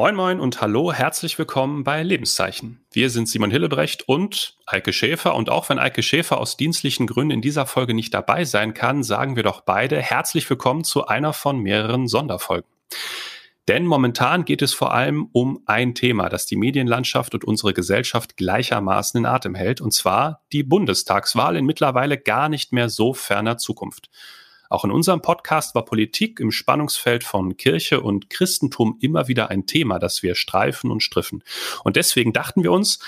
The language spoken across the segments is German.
Moin Moin und hallo, herzlich willkommen bei Lebenszeichen. Wir sind Simon Hillebrecht und Eike Schäfer und auch wenn Eike Schäfer aus dienstlichen Gründen in dieser Folge nicht dabei sein kann, sagen wir doch beide herzlich willkommen zu einer von mehreren Sonderfolgen. Denn momentan geht es vor allem um ein Thema, das die Medienlandschaft und unsere Gesellschaft gleichermaßen in Atem hält, und zwar die Bundestagswahl in mittlerweile gar nicht mehr so ferner Zukunft. Auch in unserem Podcast war Politik im Spannungsfeld von Kirche und Christentum immer wieder ein Thema, das wir streifen und striffen. Und deswegen dachten wir uns,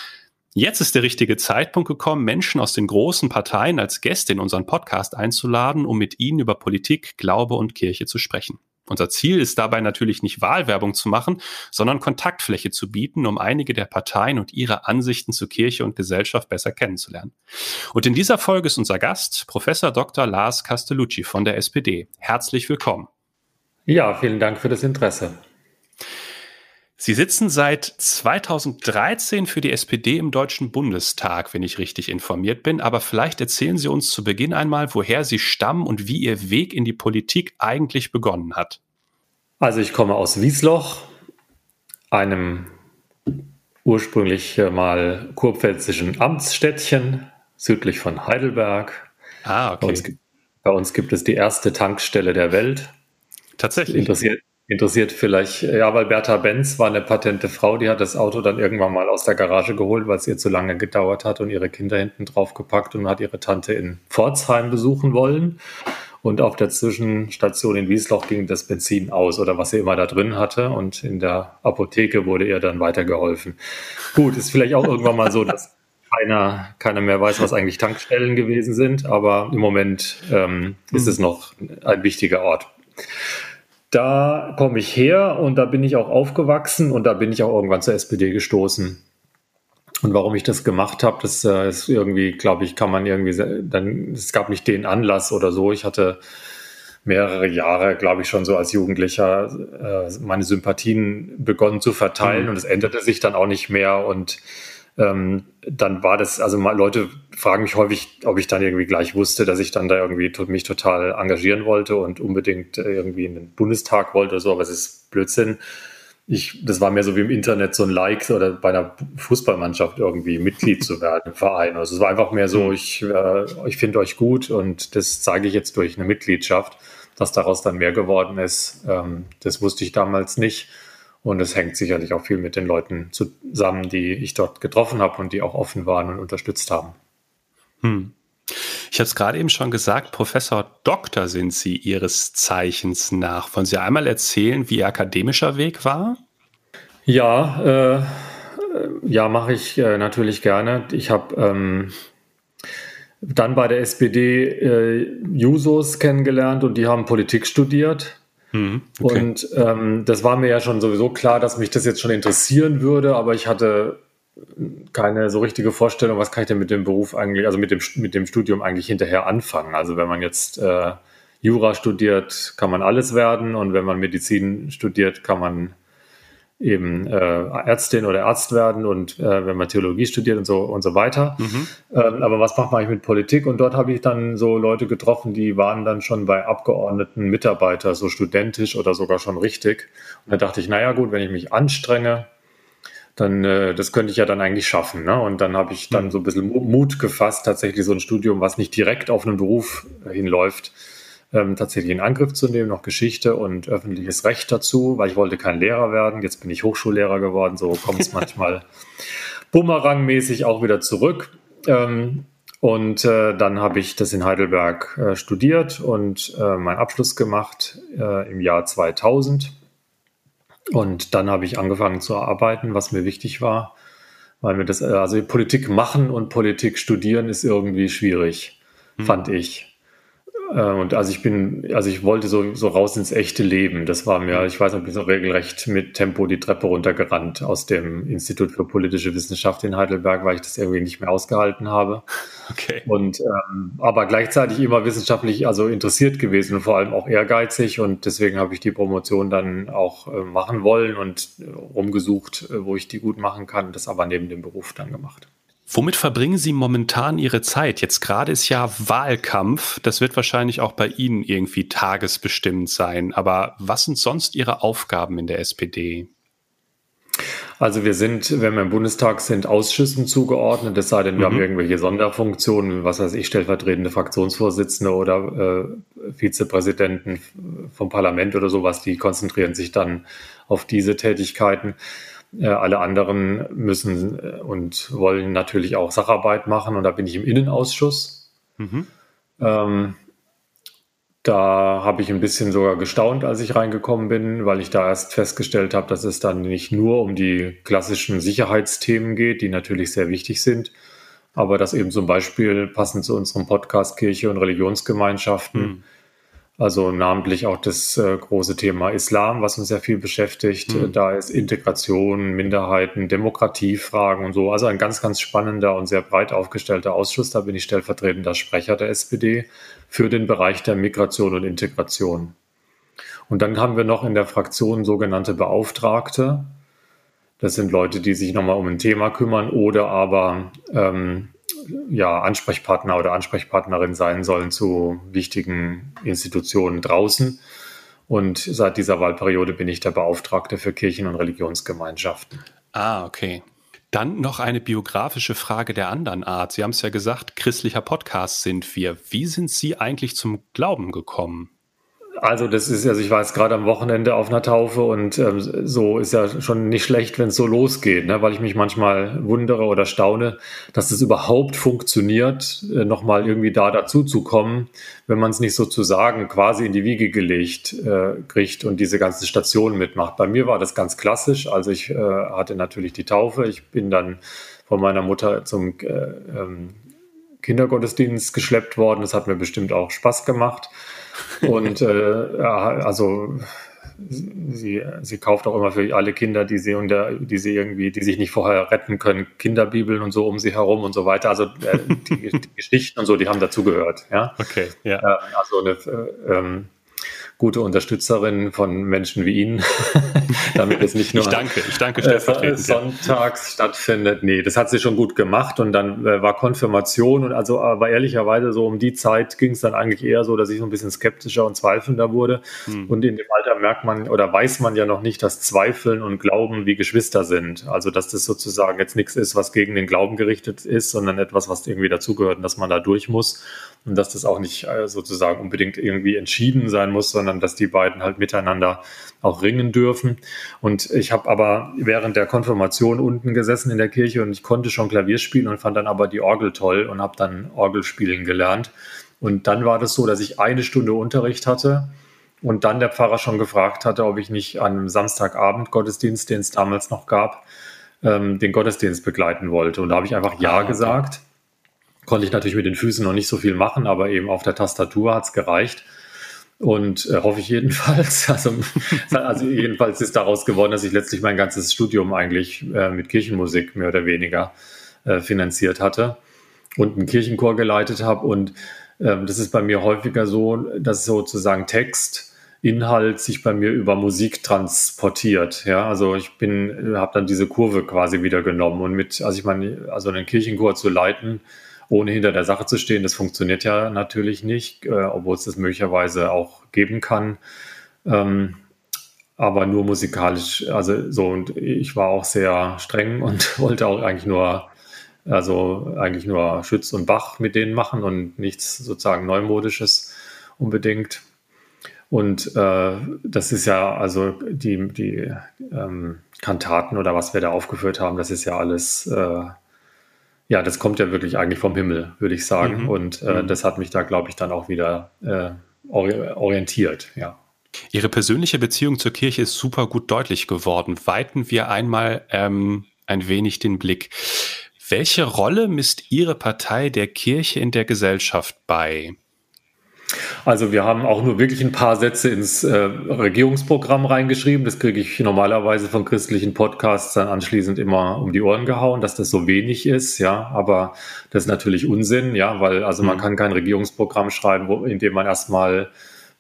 Jetzt ist der richtige Zeitpunkt gekommen, Menschen aus den großen Parteien als Gäste in unseren Podcast einzuladen, um mit ihnen über Politik, Glaube und Kirche zu sprechen. Unser Ziel ist dabei natürlich nicht Wahlwerbung zu machen, sondern Kontaktfläche zu bieten, um einige der Parteien und ihre Ansichten zu Kirche und Gesellschaft besser kennenzulernen. Und in dieser Folge ist unser Gast Professor Dr. Lars Castellucci von der SPD. Herzlich willkommen. Ja, vielen Dank für das Interesse. Sie sitzen seit 2013 für die SPD im Deutschen Bundestag, wenn ich richtig informiert bin. Aber vielleicht erzählen Sie uns zu Beginn einmal, woher Sie stammen und wie Ihr Weg in die Politik eigentlich begonnen hat. Also ich komme aus Wiesloch, einem ursprünglich mal kurpfälzischen Amtsstädtchen südlich von Heidelberg. Ah, okay. Bei uns, bei uns gibt es die erste Tankstelle der Welt. Tatsächlich. Interessiert, Interessiert vielleicht, ja, weil Bertha Benz war eine patente Frau, die hat das Auto dann irgendwann mal aus der Garage geholt, weil es ihr zu lange gedauert hat und ihre Kinder hinten drauf gepackt und hat ihre Tante in Pforzheim besuchen wollen. Und auf der Zwischenstation in Wiesloch ging das Benzin aus oder was sie immer da drin hatte. Und in der Apotheke wurde ihr dann weitergeholfen. Gut, ist vielleicht auch irgendwann mal so, dass keiner, keiner mehr weiß, was eigentlich Tankstellen gewesen sind. Aber im Moment ähm, ist es noch ein wichtiger Ort da komme ich her und da bin ich auch aufgewachsen und da bin ich auch irgendwann zur SPD gestoßen. Und warum ich das gemacht habe, das äh, ist irgendwie, glaube ich, kann man irgendwie, dann, es gab nicht den Anlass oder so. Ich hatte mehrere Jahre, glaube ich, schon so als Jugendlicher äh, meine Sympathien begonnen zu verteilen mhm. und es änderte sich dann auch nicht mehr und ähm, dann war das, also mal, Leute fragen mich häufig, ob ich dann irgendwie gleich wusste, dass ich dann da irgendwie mich total engagieren wollte und unbedingt äh, irgendwie in den Bundestag wollte oder so, aber es ist Blödsinn. Ich, das war mehr so wie im Internet so ein Like oder bei einer Fußballmannschaft irgendwie Mitglied zu werden im Verein. Also es war einfach mehr so, mhm. ich, äh, ich finde euch gut und das zeige ich jetzt durch eine Mitgliedschaft. Dass daraus dann mehr geworden ist, ähm, das wusste ich damals nicht. Und es hängt sicherlich auch viel mit den Leuten zusammen, die ich dort getroffen habe und die auch offen waren und unterstützt haben. Hm. Ich habe es gerade eben schon gesagt, Professor Doktor sind Sie Ihres Zeichens nach. Wollen Sie einmal erzählen, wie Ihr akademischer Weg war? Ja, äh, ja, mache ich äh, natürlich gerne. Ich habe ähm, dann bei der SPD äh, Jusos kennengelernt und die haben Politik studiert. Mhm, okay. Und ähm, das war mir ja schon sowieso klar, dass mich das jetzt schon interessieren würde, aber ich hatte keine so richtige Vorstellung, was kann ich denn mit dem Beruf eigentlich, also mit dem, mit dem Studium eigentlich hinterher anfangen. Also wenn man jetzt äh, Jura studiert, kann man alles werden und wenn man Medizin studiert, kann man eben äh, Ärztin oder Arzt werden und äh, wenn man Theologie studiert und so und so weiter. Mhm. Ähm, aber was macht man eigentlich mit Politik? Und dort habe ich dann so Leute getroffen, die waren dann schon bei Abgeordneten Mitarbeiter, so studentisch oder sogar schon richtig. Und da dachte ich, naja gut, wenn ich mich anstrenge, dann äh, das könnte ich ja dann eigentlich schaffen. Ne? Und dann habe ich dann mhm. so ein bisschen Mut gefasst, tatsächlich so ein Studium, was nicht direkt auf einen Beruf hinläuft, ähm, tatsächlich in Angriff zu nehmen, noch Geschichte und öffentliches Recht dazu, weil ich wollte kein Lehrer werden. Jetzt bin ich Hochschullehrer geworden, so kommt es manchmal bumerangmäßig auch wieder zurück. Ähm, und äh, dann habe ich das in Heidelberg äh, studiert und äh, meinen Abschluss gemacht äh, im Jahr 2000. Und dann habe ich angefangen zu arbeiten, was mir wichtig war, weil mir das, äh, also Politik machen und Politik studieren ist irgendwie schwierig, hm. fand ich. Äh, und also ich bin, also ich wollte so, so raus ins echte Leben. Das war mir, ich weiß noch, ich bin so regelrecht mit Tempo die Treppe runtergerannt aus dem Institut für politische Wissenschaft in Heidelberg, weil ich das irgendwie nicht mehr ausgehalten habe. Okay. Und ähm, aber gleichzeitig immer wissenschaftlich also interessiert gewesen und vor allem auch ehrgeizig und deswegen habe ich die Promotion dann auch äh, machen wollen und rumgesucht, äh, wo ich die gut machen kann, das aber neben dem Beruf dann gemacht. Womit verbringen Sie momentan Ihre Zeit? Jetzt gerade ist ja Wahlkampf. Das wird wahrscheinlich auch bei Ihnen irgendwie tagesbestimmt sein. Aber was sind sonst Ihre Aufgaben in der SPD? Also wir sind, wenn wir im Bundestag sind, Ausschüssen zugeordnet, es sei denn, wir mhm. haben irgendwelche Sonderfunktionen, was weiß ich, stellvertretende Fraktionsvorsitzende oder äh, Vizepräsidenten vom Parlament oder sowas, die konzentrieren sich dann auf diese Tätigkeiten. Äh, alle anderen müssen äh, und wollen natürlich auch Sacharbeit machen und da bin ich im Innenausschuss. Mhm. Ähm, da habe ich ein bisschen sogar gestaunt, als ich reingekommen bin, weil ich da erst festgestellt habe, dass es dann nicht nur um die klassischen Sicherheitsthemen geht, die natürlich sehr wichtig sind, aber dass eben zum Beispiel passend zu unserem Podcast Kirche und Religionsgemeinschaften mhm. Also namentlich auch das äh, große Thema Islam, was uns sehr viel beschäftigt. Mhm. Da ist Integration, Minderheiten, Demokratiefragen und so. Also ein ganz, ganz spannender und sehr breit aufgestellter Ausschuss. Da bin ich stellvertretender Sprecher der SPD für den Bereich der Migration und Integration. Und dann haben wir noch in der Fraktion sogenannte Beauftragte. Das sind Leute, die sich nochmal um ein Thema kümmern oder aber ähm, ja, Ansprechpartner oder Ansprechpartnerin sein sollen zu wichtigen Institutionen draußen. Und seit dieser Wahlperiode bin ich der Beauftragte für Kirchen- und Religionsgemeinschaften. Ah, okay. Dann noch eine biografische Frage der anderen Art. Sie haben es ja gesagt, christlicher Podcast sind wir. Wie sind Sie eigentlich zum Glauben gekommen? Also das ist, also ich war jetzt gerade am Wochenende auf einer Taufe und ähm, so ist ja schon nicht schlecht, wenn es so losgeht, ne? weil ich mich manchmal wundere oder staune, dass es überhaupt funktioniert, äh, nochmal irgendwie da dazu zu kommen, wenn man es nicht sozusagen quasi in die Wiege gelegt äh, kriegt und diese ganzen Stationen mitmacht. Bei mir war das ganz klassisch, also ich äh, hatte natürlich die Taufe, ich bin dann von meiner Mutter zum äh, ähm, Kindergottesdienst geschleppt worden, das hat mir bestimmt auch Spaß gemacht. Und äh, ja, also sie, sie kauft auch immer für alle Kinder, die sie unter, die sie irgendwie, die sich nicht vorher retten können, Kinderbibeln und so um sie herum und so weiter. Also äh, die, die, Geschichten und so, die haben dazugehört. Ja. Okay. Ja. Äh, also eine, äh, ähm, gute Unterstützerin von Menschen wie Ihnen, damit es nicht nur ich danke, ich danke äh, sonntags ja. stattfindet. Nee, das hat sie schon gut gemacht und dann äh, war Konfirmation und also aber ehrlicherweise so um die Zeit ging es dann eigentlich eher so, dass ich so ein bisschen skeptischer und zweifelnder wurde. Hm. Und in dem Alter merkt man oder weiß man ja noch nicht, dass Zweifeln und Glauben wie Geschwister sind. Also dass das sozusagen jetzt nichts ist, was gegen den Glauben gerichtet ist, sondern etwas, was irgendwie dazugehört und dass man da durch muss und dass das auch nicht äh, sozusagen unbedingt irgendwie entschieden sein muss, sondern dass die beiden halt miteinander auch ringen dürfen. Und ich habe aber während der Konfirmation unten gesessen in der Kirche und ich konnte schon Klavier spielen und fand dann aber die Orgel toll und habe dann Orgelspielen gelernt. Und dann war das so, dass ich eine Stunde Unterricht hatte und dann der Pfarrer schon gefragt hatte, ob ich nicht an einem Samstagabend Gottesdienst, den es damals noch gab, ähm, den Gottesdienst begleiten wollte. Und da habe ich einfach Ja ah, okay. gesagt Konnte ich natürlich mit den Füßen noch nicht so viel machen, aber eben auf der Tastatur hat es gereicht. Und äh, hoffe ich jedenfalls. Also, also jedenfalls ist daraus geworden, dass ich letztlich mein ganzes Studium eigentlich äh, mit Kirchenmusik mehr oder weniger äh, finanziert hatte und einen Kirchenchor geleitet habe. Und ähm, das ist bei mir häufiger so, dass sozusagen Text, Inhalt sich bei mir über Musik transportiert. Ja, also ich bin, habe dann diese Kurve quasi wieder genommen und mit, also ich meine, also einen Kirchenchor zu leiten, ohne hinter der Sache zu stehen. Das funktioniert ja natürlich nicht, äh, obwohl es das möglicherweise auch geben kann. Ähm, aber nur musikalisch, also so und ich war auch sehr streng und wollte auch eigentlich nur, also eigentlich nur Schütz und Bach mit denen machen und nichts sozusagen Neumodisches unbedingt. Und äh, das ist ja, also die, die ähm, Kantaten oder was wir da aufgeführt haben, das ist ja alles äh, ja, das kommt ja wirklich eigentlich vom Himmel, würde ich sagen. Mhm. Und äh, mhm. das hat mich da, glaube ich, dann auch wieder äh, orientiert, ja. Ihre persönliche Beziehung zur Kirche ist super gut deutlich geworden. Weiten wir einmal ähm, ein wenig den Blick. Welche Rolle misst Ihre Partei der Kirche in der Gesellschaft bei? Also wir haben auch nur wirklich ein paar Sätze ins äh, Regierungsprogramm reingeschrieben. Das kriege ich normalerweise von christlichen Podcasts dann anschließend immer um die Ohren gehauen, dass das so wenig ist. Ja, aber das ist natürlich Unsinn, ja, weil also man mhm. kann kein Regierungsprogramm schreiben, wo, in dem man erstmal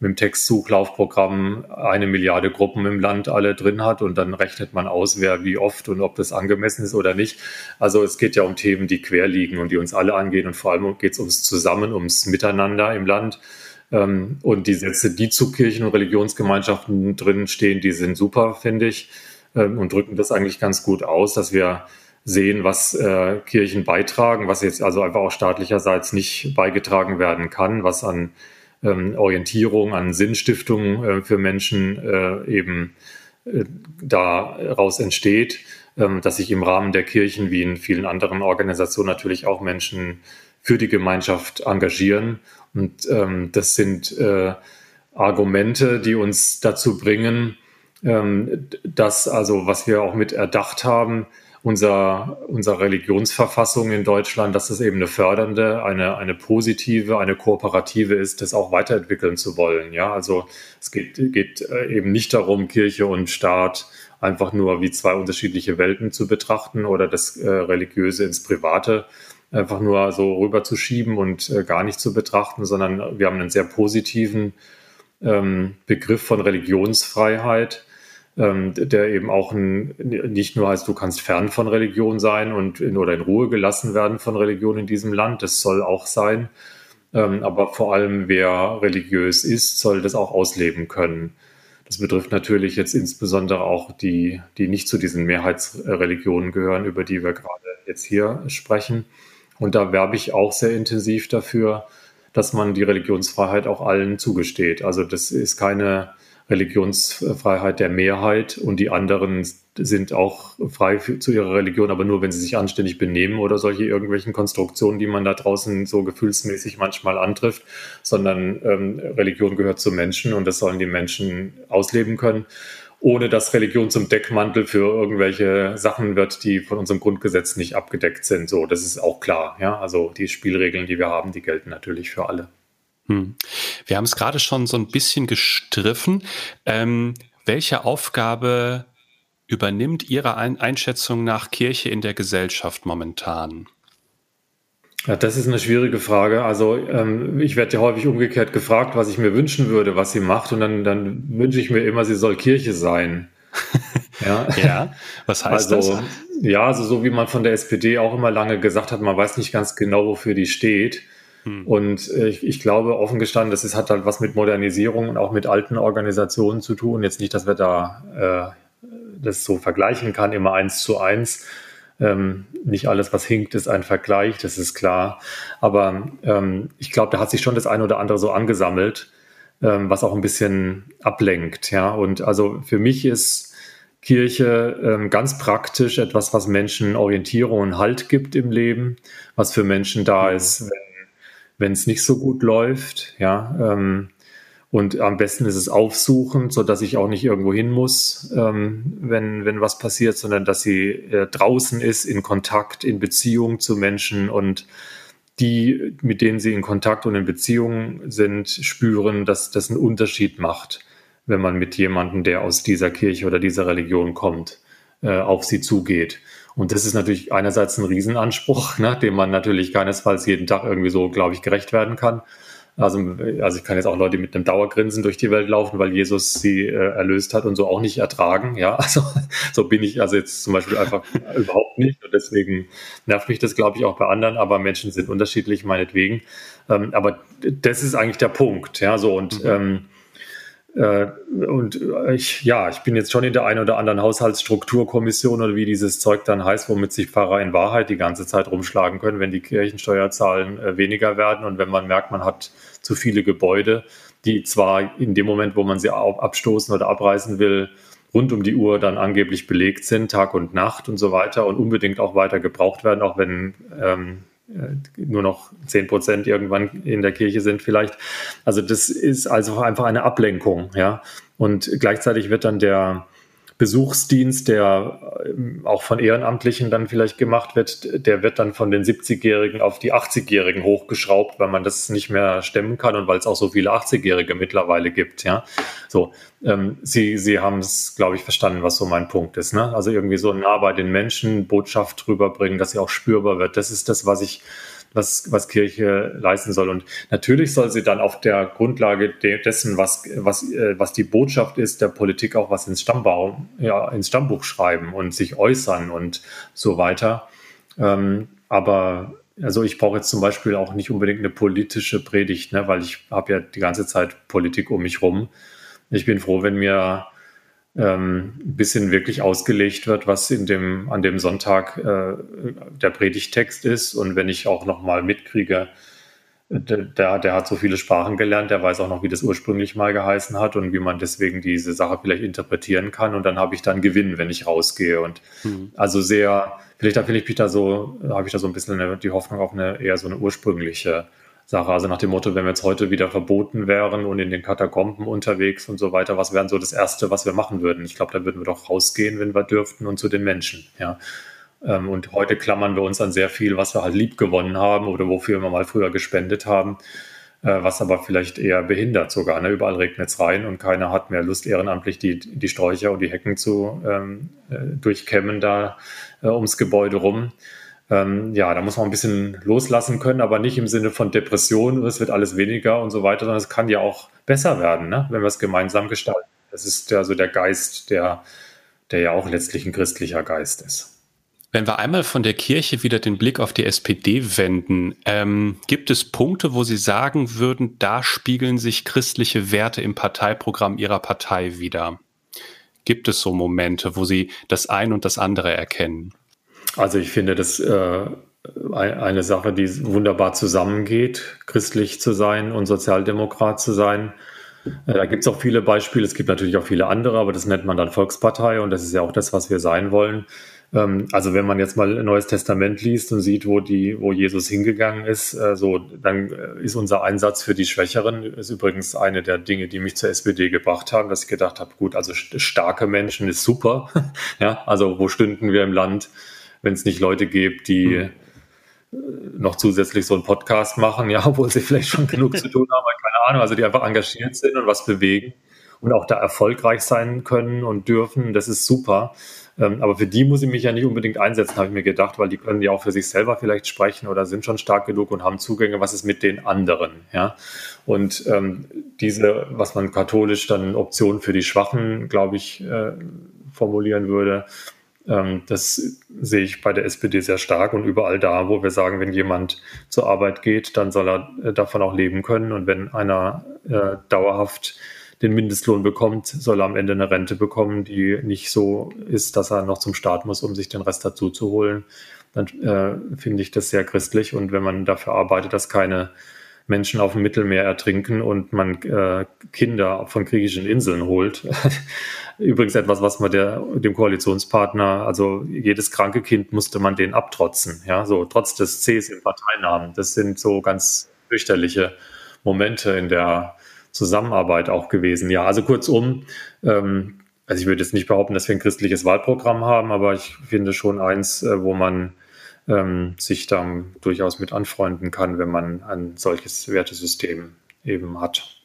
mit dem Textsuchlaufprogramm eine Milliarde Gruppen im Land alle drin hat und dann rechnet man aus, wer wie oft und ob das angemessen ist oder nicht. Also es geht ja um Themen, die quer liegen und die uns alle angehen und vor allem geht es ums Zusammen, ums Miteinander im Land. Ähm, und die Sätze, die zu Kirchen und Religionsgemeinschaften drin stehen, die sind super, finde ich. ähm, und drücken das eigentlich ganz gut aus, dass wir sehen, was äh, Kirchen beitragen, was jetzt also einfach auch staatlicherseits nicht beigetragen werden kann, was an ähm, Orientierung, an Sinnstiftung äh, für Menschen äh, eben äh, daraus entsteht, ähm, dass sich im Rahmen der Kirchen wie in vielen anderen Organisationen natürlich auch Menschen für die Gemeinschaft engagieren. Und ähm, das sind äh, Argumente, die uns dazu bringen, ähm, dass also, was wir auch mit erdacht haben, unser, unserer Religionsverfassung in Deutschland, dass es eben eine fördernde, eine, eine positive, eine kooperative ist, das auch weiterentwickeln zu wollen. Ja, also es geht, geht äh, eben nicht darum, Kirche und Staat einfach nur wie zwei unterschiedliche Welten zu betrachten oder das äh, Religiöse ins Private einfach nur so rüberzuschieben und äh, gar nicht zu betrachten, sondern wir haben einen sehr positiven ähm, Begriff von Religionsfreiheit ähm, der eben auch ein, nicht nur heißt, du kannst fern von Religion sein und in, oder in Ruhe gelassen werden von Religion in diesem Land. Das soll auch sein. Ähm, aber vor allem, wer religiös ist, soll das auch ausleben können. Das betrifft natürlich jetzt insbesondere auch die, die nicht zu diesen Mehrheitsreligionen gehören, über die wir gerade jetzt hier sprechen. Und da werbe ich auch sehr intensiv dafür, dass man die Religionsfreiheit auch allen zugesteht. Also das ist keine Religionsfreiheit der Mehrheit und die anderen sind auch frei für, zu ihrer Religion, aber nur, wenn sie sich anständig benehmen oder solche irgendwelchen Konstruktionen, die man da draußen so gefühlsmäßig manchmal antrifft, sondern ähm, Religion gehört zu Menschen und das sollen die Menschen ausleben können, ohne dass Religion zum Deckmantel für irgendwelche Sachen wird, die von unserem Grundgesetz nicht abgedeckt sind. So, das ist auch klar. Ja, also die Spielregeln, die wir haben, die gelten natürlich für alle. Hm. Wir haben es gerade schon so ein bisschen gestriffen. Ähm, welche Aufgabe übernimmt Ihrer Einschätzung nach Kirche in der Gesellschaft momentan? Ja, das ist eine schwierige Frage. Also ähm, ich werde ja häufig umgekehrt gefragt, was ich mir wünschen würde, was sie macht. Und dann, dann wünsche ich mir immer, sie soll Kirche sein. ja. ja, was heißt also, das? Ja, also so wie man von der SPD auch immer lange gesagt hat, man weiß nicht ganz genau, wofür die steht. Hm. Und äh, ich, ich, glaube, offen gestanden, das ist, hat halt was mit Modernisierung und auch mit alten Organisationen zu tun. Jetzt nicht, dass wir da äh, das so vergleichen kann, immer eins zu eins. Ähm, nicht alles, was hinkt, ist ein Vergleich, das ist klar. Aber ähm, ich glaube, da hat sich schon das eine oder andere so angesammelt, ähm, was auch ein bisschen ablenkt. Ja, und also für mich ist Kirche ähm, ganz praktisch etwas, was Menschen Orientierung und Halt gibt im Leben, was für Menschen da ist, wenn es nicht so gut läuft, ja. Und am besten ist es aufsuchen, so dass ich auch nicht irgendwo hin muss, ähm, wenn, wenn was passiert, sondern dass sie äh, draußen ist, in Kontakt, in Beziehung zu Menschen und die, mit denen sie in Kontakt und in Beziehung sind, spüren, dass das einen Unterschied macht, wenn man mit jemandem, der aus dieser Kirche oder dieser Religion kommt, äh, auf sie zugeht. Und das ist natürlich einerseits ein Riesenanspruch, ne, dem man natürlich keinesfalls jeden Tag irgendwie so, glaube ich, gerecht werden kann. Also, also ich kann jetzt auch Leute mit einem Dauergrinsen durch die Welt laufen, weil Jesus sie äh, erlöst hat und so auch nicht ertragen. Ja, also so bin ich also jetzt zum Beispiel einfach überhaupt nicht. Und deswegen nervt mich das, glaube ich, auch bei anderen. Aber Menschen sind unterschiedlich, meinetwegen. Ähm, aber das ist eigentlich der Punkt. Ja, so und mhm. ähm, äh, und ich, ja, ich bin jetzt schon in der einen oder anderen Haushaltsstrukturkommission oder wie dieses Zeug dann heißt, womit sich Pfarrer in Wahrheit die ganze Zeit rumschlagen können, wenn die Kirchensteuerzahlen äh, weniger werden. Und wenn man merkt, man hat zu viele Gebäude, die zwar in dem Moment, wo man sie abstoßen oder abreißen will, rund um die Uhr dann angeblich belegt sind, Tag und Nacht und so weiter und unbedingt auch weiter gebraucht werden, auch wenn ähm, äh, nur noch 10 Prozent irgendwann in der Kirche sind vielleicht. Also das ist also einfach eine Ablenkung, ja. Und gleichzeitig wird dann der, Besuchsdienst, der ähm, auch von Ehrenamtlichen dann vielleicht gemacht wird, der wird dann von den 70-Jährigen auf die 80-Jährigen hochgeschraubt, weil man das nicht mehr stemmen kann und weil es auch so viele 80-Jährige mittlerweile gibt. Ja, so. Ähm, Sie, Sie haben es, glaube ich, verstanden, was so mein Punkt ist. Ne? Also irgendwie so nah bei den Menschen Botschaft rüberbringen, dass sie auch spürbar wird. Das ist das, was ich was, was Kirche leisten soll. Und natürlich soll sie dann auf der Grundlage dessen, was, was, äh, was die Botschaft ist, der Politik auch was ins Stammbaum, ja, ins Stammbuch schreiben und sich äußern und so weiter. Ähm, aber also ich brauche jetzt zum Beispiel auch nicht unbedingt eine politische Predigt, ne, weil ich habe ja die ganze Zeit Politik um mich rum. Ich bin froh, wenn mir ähm, bis hin wirklich ausgelegt wird, was in dem, an dem Sonntag äh, der Predigtext ist. Und wenn ich auch nochmal mitkriege, der, der hat so viele Sprachen gelernt, der weiß auch noch, wie das ursprünglich mal geheißen hat und wie man deswegen diese Sache vielleicht interpretieren kann. Und dann habe ich dann Gewinn, wenn ich rausgehe. Und mhm. also sehr, vielleicht da vielleicht ich da so, habe ich da so ein bisschen eine, die Hoffnung auf eine eher so eine ursprüngliche Sache. Also nach dem Motto, wenn wir jetzt heute wieder verboten wären und in den Katakomben unterwegs und so weiter, was wären so das Erste, was wir machen würden? Ich glaube, da würden wir doch rausgehen, wenn wir dürften und zu den Menschen. Ja. Ähm, und heute klammern wir uns an sehr viel, was wir halt lieb gewonnen haben oder wofür wir mal früher gespendet haben, äh, was aber vielleicht eher behindert sogar. Ne? Überall regnet es rein und keiner hat mehr Lust, ehrenamtlich die, die Sträucher und die Hecken zu ähm, äh, durchkämmen da äh, ums Gebäude rum. Ähm, ja, da muss man ein bisschen loslassen können, aber nicht im Sinne von Depression, es wird alles weniger und so weiter, sondern es kann ja auch besser werden, ne? wenn wir es gemeinsam gestalten. Das ist ja so der Geist, der, der ja auch letztlich ein christlicher Geist ist. Wenn wir einmal von der Kirche wieder den Blick auf die SPD wenden, ähm, gibt es Punkte, wo Sie sagen würden, da spiegeln sich christliche Werte im Parteiprogramm Ihrer Partei wieder? Gibt es so Momente, wo Sie das ein und das andere erkennen? Also ich finde das äh, eine Sache, die wunderbar zusammengeht, christlich zu sein und Sozialdemokrat zu sein. Äh, da gibt es auch viele Beispiele, es gibt natürlich auch viele andere, aber das nennt man dann Volkspartei und das ist ja auch das, was wir sein wollen. Ähm, also wenn man jetzt mal ein Neues Testament liest und sieht, wo die, wo Jesus hingegangen ist, äh, so, dann äh, ist unser Einsatz für die Schwächeren ist übrigens eine der Dinge, die mich zur SPD gebracht haben, dass ich gedacht habe, gut, also starke Menschen ist super. ja, also wo stünden wir im Land? Wenn es nicht Leute gibt, die mhm. noch zusätzlich so einen Podcast machen, ja, obwohl sie vielleicht schon genug zu tun haben, keine Ahnung, also die einfach engagiert sind und was bewegen und auch da erfolgreich sein können und dürfen, das ist super. Ähm, aber für die muss ich mich ja nicht unbedingt einsetzen, habe ich mir gedacht, weil die können ja auch für sich selber vielleicht sprechen oder sind schon stark genug und haben Zugänge. Was ist mit den anderen? Ja, und ähm, diese, was man katholisch dann Option für die Schwachen, glaube ich, äh, formulieren würde, das sehe ich bei der SPD sehr stark und überall da, wo wir sagen, wenn jemand zur Arbeit geht, dann soll er äh, davon auch leben können. Und wenn einer äh, dauerhaft den Mindestlohn bekommt, soll er am Ende eine Rente bekommen, die nicht so ist, dass er noch zum Staat muss, um sich den Rest dazu zu holen. Dann äh, finde ich das sehr christlich. Und wenn man dafür arbeitet, dass keine Menschen auf dem Mittelmeer ertrinken und man äh, Kinder von griechischen Inseln holt. Übrigens etwas, was man der, dem Koalitionspartner, also jedes kranke Kind musste man den abtrotzen, ja, so trotz des Cs im Parteinamen. Das sind so ganz fürchterliche Momente in der Zusammenarbeit auch gewesen. Ja, also kurzum, ähm, also ich würde jetzt nicht behaupten, dass wir ein christliches Wahlprogramm haben, aber ich finde schon eins, äh, wo man ähm, sich dann durchaus mit anfreunden kann, wenn man ein solches Wertesystem eben hat.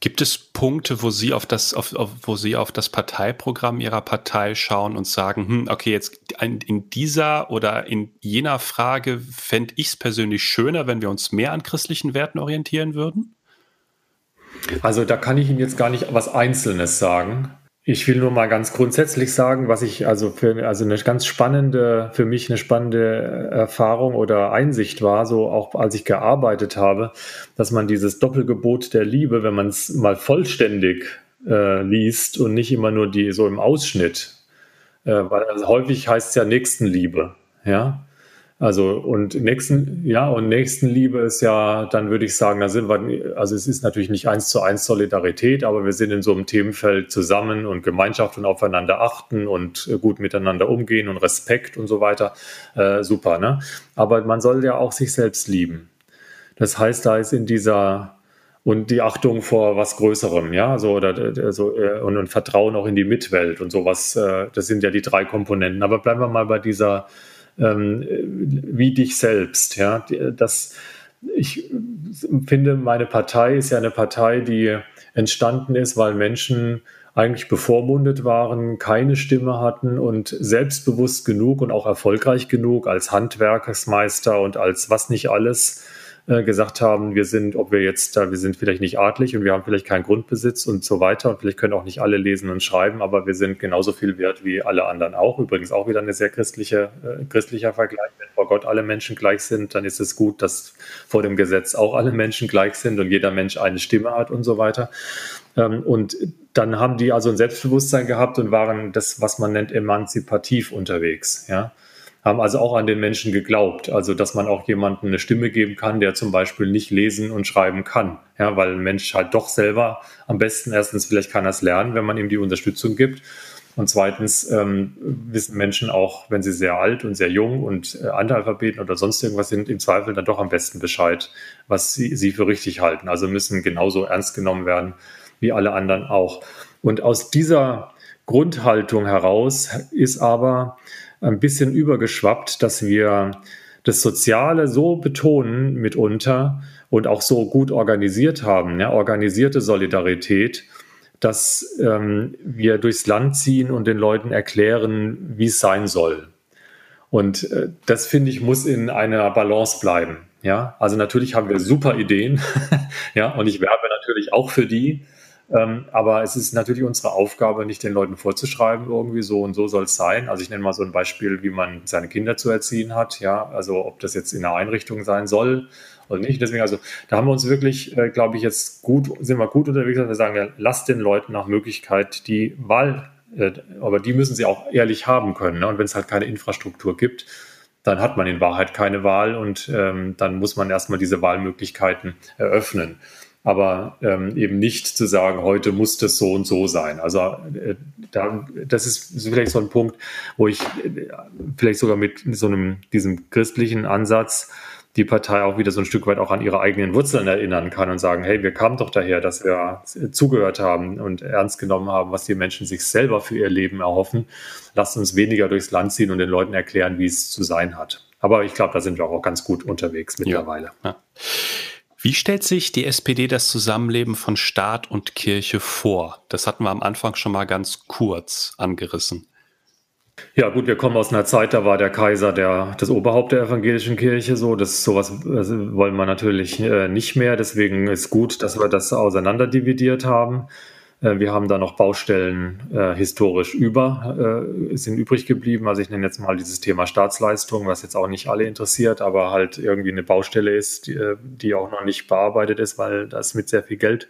Gibt es Punkte, wo Sie auf das, auf, auf, wo Sie auf das Parteiprogramm Ihrer Partei schauen und sagen, hm, okay, jetzt in, in dieser oder in jener Frage fände ich es persönlich schöner, wenn wir uns mehr an christlichen Werten orientieren würden? Also da kann ich Ihnen jetzt gar nicht was Einzelnes sagen. Ich will nur mal ganz grundsätzlich sagen, was ich also für also eine ganz spannende, für mich eine spannende Erfahrung oder Einsicht war, so auch als ich gearbeitet habe, dass man dieses Doppelgebot der Liebe, wenn man es mal vollständig äh, liest und nicht immer nur die so im Ausschnitt, äh, weil also häufig heißt es ja Nächstenliebe, ja. Also und nächsten, ja, und Nächstenliebe ist ja, dann würde ich sagen, da sind wir, also es ist natürlich nicht eins zu eins Solidarität, aber wir sind in so einem Themenfeld zusammen und Gemeinschaft und aufeinander achten und gut miteinander umgehen und Respekt und so weiter. Äh, super, ne? Aber man soll ja auch sich selbst lieben. Das heißt, da ist in dieser und die Achtung vor was Größerem, ja, so oder so äh, und, und Vertrauen auch in die Mitwelt und sowas. Äh, das sind ja die drei Komponenten. Aber bleiben wir mal bei dieser ähm, wie dich selbst. Ja, das, ich finde, meine Partei ist ja eine Partei, die entstanden ist, weil Menschen eigentlich bevormundet waren, keine Stimme hatten und selbstbewusst genug und auch erfolgreich genug als Handwerkersmeister und als was nicht alles äh, gesagt haben, wir sind, ob wir jetzt da, wir sind vielleicht nicht adlig und wir haben vielleicht keinen Grundbesitz und so weiter und vielleicht können auch nicht alle lesen und schreiben, aber wir sind genauso viel wert wie alle anderen auch. Übrigens auch wieder eine sehr christliche, äh, christlicher Vergleich. Wenn vor Gott alle Menschen gleich sind, dann ist es gut, dass vor dem Gesetz auch alle Menschen gleich sind und jeder Mensch eine Stimme hat und so weiter. Ähm, und dann haben die also ein Selbstbewusstsein gehabt und waren das, was man nennt, emanzipativ unterwegs. Ja? Haben also auch an den Menschen geglaubt, also dass man auch jemandem eine Stimme geben kann, der zum Beispiel nicht lesen und schreiben kann. Ja, weil ein Mensch halt doch selber am besten erstens vielleicht kann er es lernen, wenn man ihm die Unterstützung gibt. Und zweitens ähm, wissen Menschen auch, wenn sie sehr alt und sehr jung und äh, Analphabeten oder sonst irgendwas sind, im Zweifel dann doch am besten Bescheid, was sie, sie für richtig halten. Also müssen genauso ernst genommen werden wie alle anderen auch. Und aus dieser Grundhaltung heraus ist aber ein bisschen übergeschwappt, dass wir das Soziale so betonen mitunter und auch so gut organisiert haben, ja, organisierte Solidarität, dass ähm, wir durchs Land ziehen und den Leuten erklären, wie es sein soll. Und äh, das finde ich muss in einer Balance bleiben. Ja, also natürlich haben wir super Ideen, ja, und ich werbe natürlich auch für die. Ähm, aber es ist natürlich unsere Aufgabe, nicht den Leuten vorzuschreiben, irgendwie so und so soll es sein. Also ich nenne mal so ein Beispiel, wie man seine Kinder zu erziehen hat. Ja, also ob das jetzt in einer Einrichtung sein soll oder nicht. Deswegen, also da haben wir uns wirklich, äh, glaube ich, jetzt gut, sind wir gut unterwegs, dass wir sagen, ja, lasst den Leuten nach Möglichkeit die Wahl, äh, aber die müssen sie auch ehrlich haben können. Ne? Und wenn es halt keine Infrastruktur gibt, dann hat man in Wahrheit keine Wahl und ähm, dann muss man erstmal diese Wahlmöglichkeiten eröffnen aber ähm, eben nicht zu sagen, heute muss das so und so sein. Also äh, da, das ist vielleicht so ein Punkt, wo ich äh, vielleicht sogar mit so einem diesem christlichen Ansatz die Partei auch wieder so ein Stück weit auch an ihre eigenen Wurzeln erinnern kann und sagen, hey, wir kamen doch daher, dass wir zugehört haben und ernst genommen haben, was die Menschen sich selber für ihr Leben erhoffen. Lasst uns weniger durchs Land ziehen und den Leuten erklären, wie es zu sein hat. Aber ich glaube, da sind wir auch ganz gut unterwegs mittlerweile. Ja, ja. Wie stellt sich die SPD das Zusammenleben von Staat und Kirche vor? Das hatten wir am Anfang schon mal ganz kurz angerissen. Ja, gut, wir kommen aus einer Zeit, da war der Kaiser der, das Oberhaupt der evangelischen Kirche so. Das sowas also wollen wir natürlich äh, nicht mehr. Deswegen ist gut, dass wir das auseinanderdividiert haben. Äh, wir haben da noch Baustellen äh, historisch über, äh, sind übrig geblieben. Also ich nenne jetzt mal dieses Thema Staatsleistung, was jetzt auch nicht alle interessiert, aber halt irgendwie eine Baustelle ist, die, äh, die auch noch nicht bearbeitet ist, weil das mit sehr viel Geld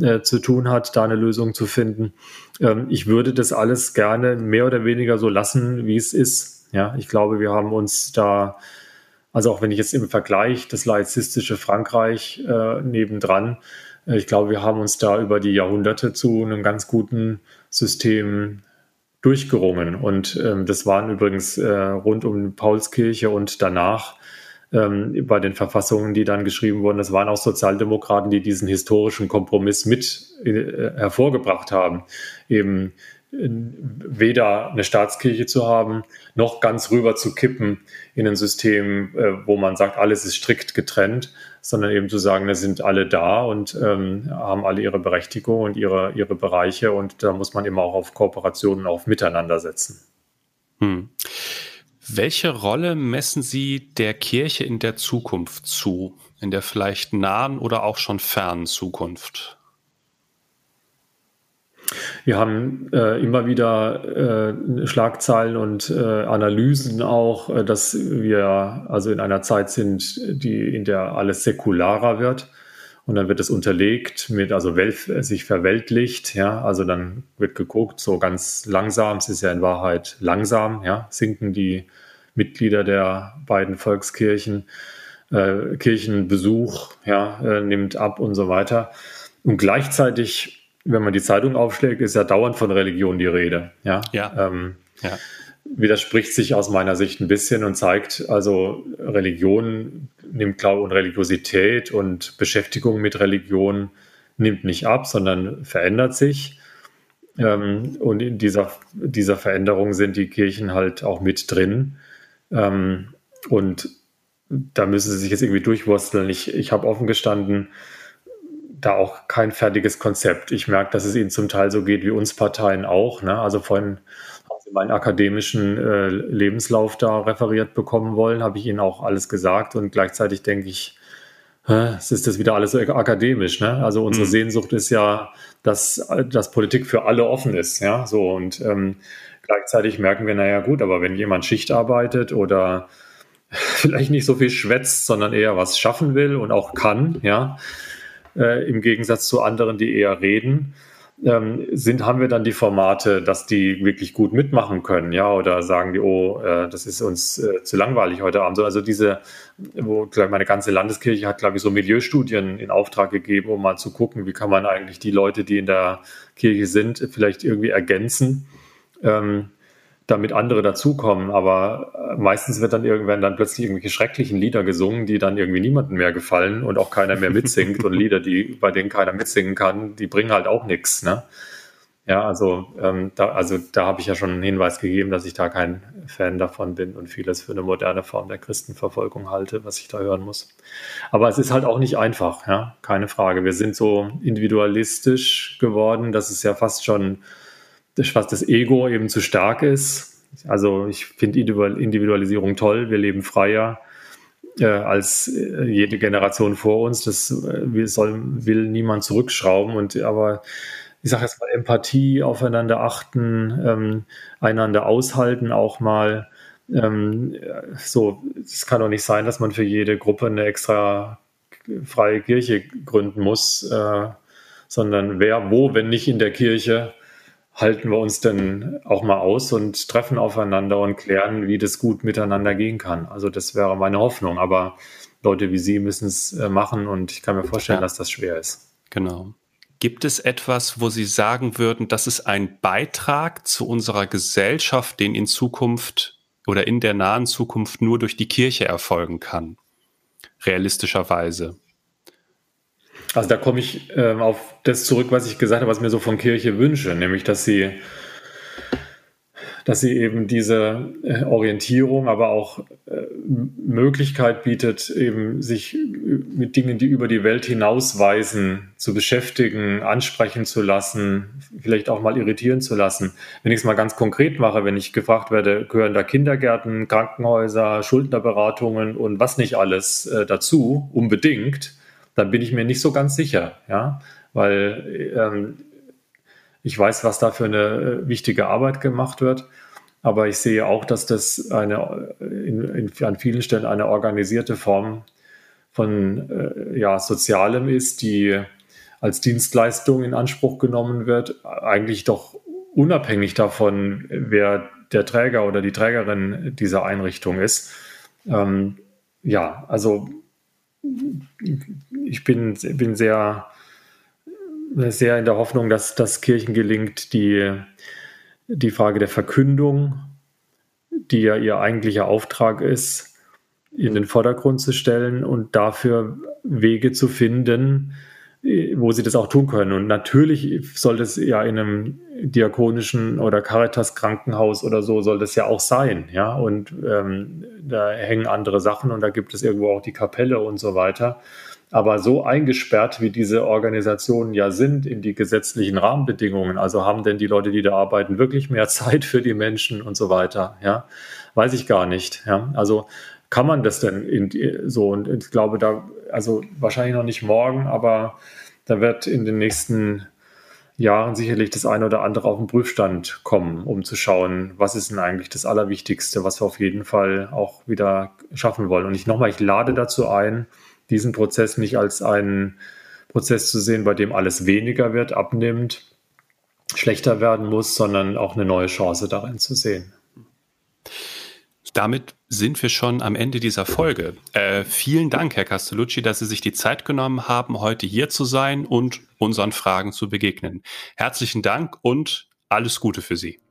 äh, zu tun hat, da eine Lösung zu finden. Ähm, ich würde das alles gerne mehr oder weniger so lassen, wie es ist. Ja, ich glaube, wir haben uns da also auch wenn ich jetzt im Vergleich das laizistische Frankreich äh, nebendran ich glaube, wir haben uns da über die Jahrhunderte zu einem ganz guten System durchgerungen. Und ähm, das waren übrigens äh, rund um Paulskirche und danach ähm, bei den Verfassungen, die dann geschrieben wurden, das waren auch Sozialdemokraten, die diesen historischen Kompromiss mit äh, hervorgebracht haben. Eben weder eine Staatskirche zu haben, noch ganz rüber zu kippen in ein System, äh, wo man sagt, alles ist strikt getrennt, sondern eben zu sagen, da sind alle da und ähm, haben alle ihre Berechtigung und ihre, ihre Bereiche und da muss man immer auch auf Kooperationen, auf Miteinander setzen. Hm. Welche Rolle messen Sie der Kirche in der Zukunft zu, in der vielleicht nahen oder auch schon fernen Zukunft? Wir haben äh, immer wieder äh, Schlagzeilen und äh, Analysen auch, äh, dass wir also in einer Zeit sind, die, in der alles säkularer wird. Und dann wird es unterlegt mit, also sich verweltlicht, ja, also dann wird geguckt, so ganz langsam, es ist ja in Wahrheit langsam, ja, sinken die Mitglieder der beiden Volkskirchen, äh, Kirchenbesuch, ja, äh, nimmt ab und so weiter. Und gleichzeitig wenn man die Zeitung aufschlägt, ist ja dauernd von Religion die Rede. Ja. ja. Ähm, ja. Widerspricht sich aus meiner Sicht ein bisschen und zeigt, also Religion nimmt Glaube und Religiosität und Beschäftigung mit Religion nimmt nicht ab, sondern verändert sich. Ähm, und in dieser, dieser Veränderung sind die Kirchen halt auch mit drin. Ähm, und da müssen sie sich jetzt irgendwie durchwursteln. Ich, ich habe offen gestanden, da auch kein fertiges Konzept. Ich merke, dass es ihnen zum Teil so geht wie uns Parteien auch. Ne? Also vorhin haben sie meinen akademischen äh, Lebenslauf da referiert bekommen wollen, habe ich ihnen auch alles gesagt und gleichzeitig denke ich, es ist das wieder alles so akademisch. Ne? Also unsere mhm. Sehnsucht ist ja, dass, dass Politik für alle offen ist. Ja, so und ähm, gleichzeitig merken wir, naja gut, aber wenn jemand Schicht arbeitet oder vielleicht nicht so viel schwätzt, sondern eher was schaffen will und auch kann, ja, äh, im Gegensatz zu anderen, die eher reden ähm, sind, haben wir dann die Formate, dass die wirklich gut mitmachen können, ja, oder sagen die, oh, äh, das ist uns äh, zu langweilig heute Abend. So, also diese, wo glaub, meine ganze Landeskirche hat, glaube ich, so Milieustudien in Auftrag gegeben, um mal zu gucken, wie kann man eigentlich die Leute, die in der Kirche sind, vielleicht irgendwie ergänzen. Ähm, damit andere dazukommen. Aber äh, meistens wird dann irgendwann dann plötzlich irgendwelche schrecklichen Lieder gesungen, die dann irgendwie niemandem mehr gefallen und auch keiner mehr mitsingt. und Lieder, die, bei denen keiner mitsingen kann, die bringen halt auch nichts. Ne? Ja, also, ähm, da, also da habe ich ja schon einen Hinweis gegeben, dass ich da kein Fan davon bin und vieles für eine moderne Form der Christenverfolgung halte, was ich da hören muss. Aber es ist halt auch nicht einfach, ja, keine Frage. Wir sind so individualistisch geworden, dass es ja fast schon was das Ego eben zu stark ist. Also ich finde Individualisierung toll, wir leben freier äh, als äh, jede Generation vor uns. Das äh, soll, will niemand zurückschrauben. Und aber ich sage jetzt mal Empathie, aufeinander achten, ähm, einander aushalten auch mal. Ähm, so, es kann doch nicht sein, dass man für jede Gruppe eine extra freie Kirche gründen muss, äh, sondern wer, wo, wenn nicht in der Kirche, halten wir uns denn auch mal aus und treffen aufeinander und klären, wie das gut miteinander gehen kann. Also das wäre meine Hoffnung. Aber Leute wie Sie müssen es äh, machen und ich kann mir vorstellen, ja. dass das schwer ist. Genau. Gibt es etwas, wo Sie sagen würden, das ist ein Beitrag zu unserer Gesellschaft, den in Zukunft oder in der nahen Zukunft nur durch die Kirche erfolgen kann? Realistischerweise. Also da komme ich äh, auf das zurück, was ich gesagt habe, was ich mir so von Kirche wünsche, nämlich dass sie, dass sie eben diese äh, Orientierung, aber auch äh, Möglichkeit bietet, eben sich mit Dingen, die über die Welt hinausweisen, zu beschäftigen, ansprechen zu lassen, vielleicht auch mal irritieren zu lassen. Wenn ich es mal ganz konkret mache, wenn ich gefragt werde, gehören da Kindergärten, Krankenhäuser, Schuldnerberatungen und was nicht alles äh, dazu, unbedingt dann bin ich mir nicht so ganz sicher, ja, weil ähm, ich weiß, was da für eine äh, wichtige Arbeit gemacht wird. Aber ich sehe auch, dass das eine, in, in, an vielen Stellen eine organisierte Form von äh, ja, Sozialem ist, die als Dienstleistung in Anspruch genommen wird, eigentlich doch unabhängig davon, wer der Träger oder die Trägerin dieser Einrichtung ist. Ähm, ja, also ich bin, bin sehr, sehr in der Hoffnung, dass das Kirchen gelingt, die, die Frage der Verkündung, die ja ihr eigentlicher Auftrag ist, in den Vordergrund zu stellen und dafür Wege zu finden, wo sie das auch tun können. Und natürlich soll das ja in einem diakonischen oder Caritas Krankenhaus oder so soll das ja auch sein, ja. Und ähm, da hängen andere Sachen und da gibt es irgendwo auch die Kapelle und so weiter. Aber so eingesperrt, wie diese Organisationen ja sind in die gesetzlichen Rahmenbedingungen, also haben denn die Leute, die da arbeiten, wirklich mehr Zeit für die Menschen und so weiter, ja, weiß ich gar nicht, ja. Also kann man das denn in, so? Und ich glaube, da, also wahrscheinlich noch nicht morgen, aber da wird in den nächsten Jahren sicherlich das eine oder andere auf den Prüfstand kommen, um zu schauen, was ist denn eigentlich das Allerwichtigste, was wir auf jeden Fall auch wieder schaffen wollen. Und ich nochmal, ich lade dazu ein, diesen Prozess nicht als einen Prozess zu sehen, bei dem alles weniger wird, abnimmt, schlechter werden muss, sondern auch eine neue Chance darin zu sehen. Damit sind wir schon am Ende dieser Folge. Äh, vielen Dank, Herr Castellucci, dass Sie sich die Zeit genommen haben, heute hier zu sein und unseren Fragen zu begegnen. Herzlichen Dank und alles Gute für Sie.